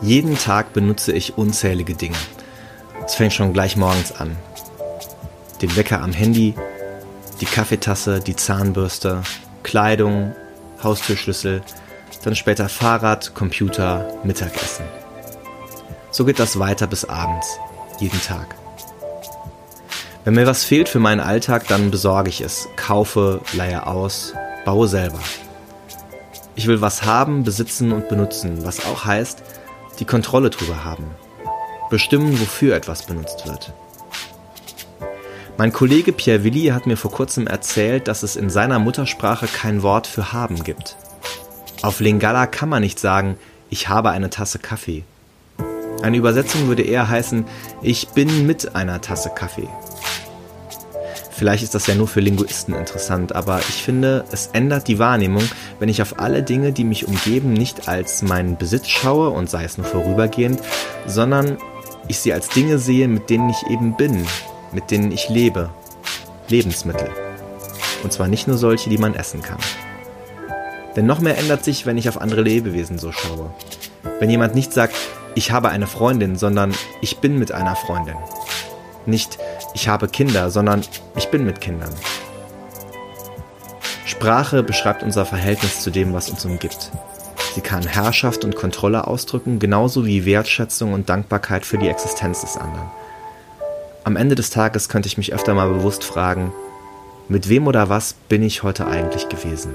Jeden Tag benutze ich unzählige Dinge. Es fängt schon gleich morgens an. Den Wecker am Handy, die Kaffeetasse, die Zahnbürste, Kleidung, Haustürschlüssel, dann später Fahrrad, Computer, Mittagessen. So geht das weiter bis abends, jeden Tag. Wenn mir was fehlt für meinen Alltag, dann besorge ich es, kaufe, leihe aus, baue selber. Ich will was haben, besitzen und benutzen, was auch heißt, die Kontrolle drüber haben, bestimmen, wofür etwas benutzt wird. Mein Kollege Pierre Willi hat mir vor kurzem erzählt, dass es in seiner Muttersprache kein Wort für haben gibt. Auf Lingala kann man nicht sagen, ich habe eine Tasse Kaffee. Eine Übersetzung würde eher heißen, ich bin mit einer Tasse Kaffee. Vielleicht ist das ja nur für Linguisten interessant, aber ich finde, es ändert die Wahrnehmung, wenn ich auf alle Dinge, die mich umgeben, nicht als meinen Besitz schaue und sei es nur vorübergehend, sondern ich sie als Dinge sehe, mit denen ich eben bin, mit denen ich lebe. Lebensmittel. Und zwar nicht nur solche, die man essen kann. Denn noch mehr ändert sich, wenn ich auf andere Lebewesen so schaue. Wenn jemand nicht sagt, ich habe eine Freundin, sondern ich bin mit einer Freundin. Nicht, ich habe Kinder, sondern ich bin mit Kindern. Sprache beschreibt unser Verhältnis zu dem, was uns umgibt. Sie kann Herrschaft und Kontrolle ausdrücken, genauso wie Wertschätzung und Dankbarkeit für die Existenz des anderen. Am Ende des Tages könnte ich mich öfter mal bewusst fragen, mit wem oder was bin ich heute eigentlich gewesen?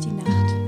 Die Nacht.